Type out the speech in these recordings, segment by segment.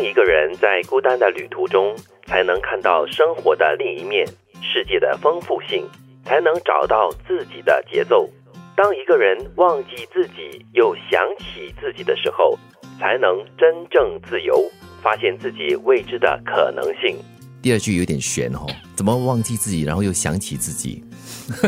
当一个人在孤单的旅途中，才能看到生活的另一面，世界的丰富性，才能找到自己的节奏。当一个人忘记自己又想起自己的时候，才能真正自由，发现自己未知的可能性。第二句有点悬哦，怎么忘记自己，然后又想起自己？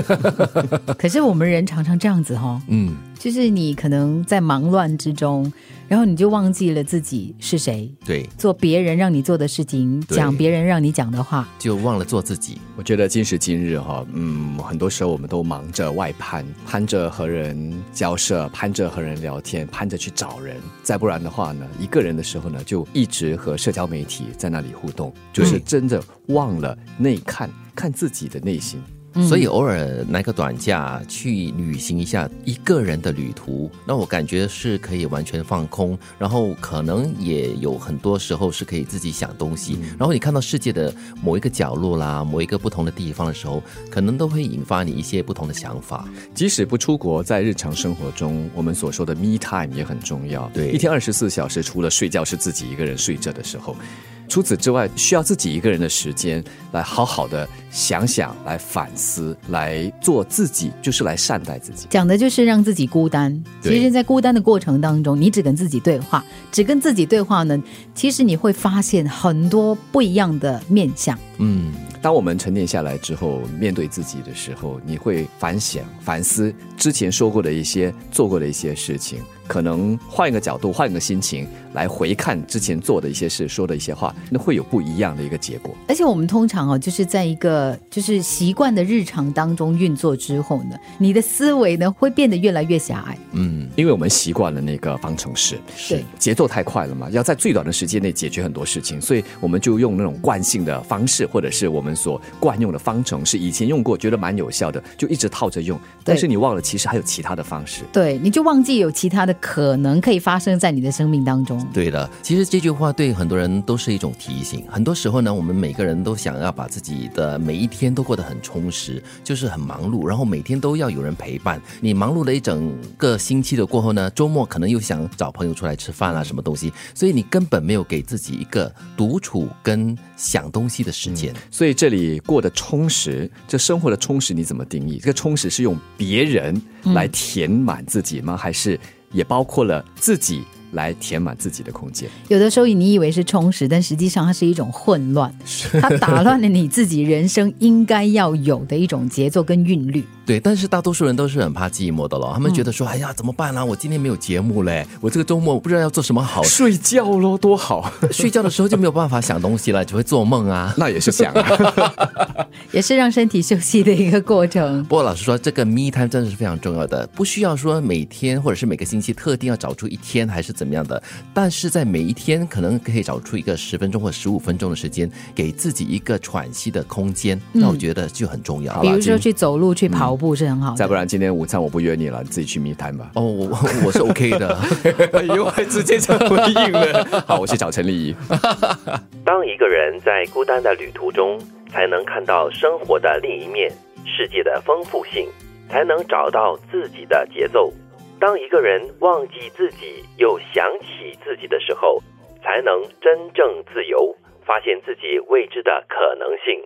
可是我们人常常这样子哈，嗯，就是你可能在忙乱之中，然后你就忘记了自己是谁，对，做别人让你做的事情，讲别人让你讲的话。就忘了做自己。我觉得今时今日哈，嗯，很多时候我们都忙着外攀，攀着和人交涉，攀着和人聊天，攀着去找人。再不然的话呢，一个人的时候呢，就一直和社交媒体在那里互动，就是真的忘了内看，看自己的内心。所以偶尔来个短假去旅行一下一个人的旅途，那我感觉是可以完全放空，然后可能也有很多时候是可以自己想东西，然后你看到世界的某一个角落啦，某一个不同的地方的时候，可能都会引发你一些不同的想法。即使不出国，在日常生活中，我们所说的 me time 也很重要。对一天二十四小时，除了睡觉是自己一个人睡着的时候，除此之外，需要自己一个人的时间来好好的想想，来反思，来做自己，就是来善待自己。讲的就是让自己孤单。其实，在孤单的过程当中，你只跟自己对话，只跟自己对话呢，其实你会发现很多不一样的面相。嗯，当我们沉淀下来之后，面对自己的时候，你会反省、反思之前说过的一些、做过的一些事情，可能换一个角度、换一个心情来回看之前做的一些事、说的一些话，那会有不一样的一个结果。而且我们通常哦，就是在一个就是习惯的日常当中运作之后呢，你的思维呢会变得越来越狭隘。嗯，因为我们习惯了那个方程式，是节奏太快了嘛，要在最短的时间内解决很多事情，所以我们就用那种惯性的方式，或者是我们所惯用的方程式，以前用过觉得蛮有效的，就一直套着用。但是你忘了，其实还有其他的方式。对，你就忘记有其他的可能可以发生在你的生命当中。对的，其实这句话对很多人都是一种提醒。很多时候呢，我们每个人都想要把自己的每一天都过得很充实，就是很忙碌，然后每天都要有人陪伴。你忙碌了一整个星期的过后呢，周末可能又想找朋友出来吃饭啊，什么东西，所以你根本没有给自己一个独处跟想东西的时间。所以这里过得充实，这生活的充实你怎么定义？这个充实是用别人来填满自己吗？还是也包括了自己来填满自己的空间？有的时候你以为是充实，但实际上它是一种混乱，它打乱了你自己人生应该要有的一种节奏跟韵律。对，但是大多数人都是很怕寂寞的咯，他们觉得说，哎呀，怎么办啊？我今天没有节目嘞，我这个周末不知道要做什么好。睡觉咯，多好！睡觉的时候就没有办法想东西了，只会做梦啊。那也是想、啊，也是让身体休息的一个过程。不过老实说，这个 me time 真的是非常重要的，不需要说每天或者是每个星期特定要找出一天还是怎么样的，但是在每一天可能可以找出一个十分钟或十五分钟的时间，给自己一个喘息的空间，那我觉得就很重要。比如说去走路、去跑步是很好的。再不然今天午餐我不约你了，你自己去密谈吧。哦，我我是 OK 的。哎呦，还直接这样回应了。好，我去找陈丽仪。当一个人在孤单的旅途中，才能看到生活的另一面，世界的丰富性，才能找到自己的节奏。当一个人忘记自己又想起自己的时候，才能真正自由，发现自己未知的可能性。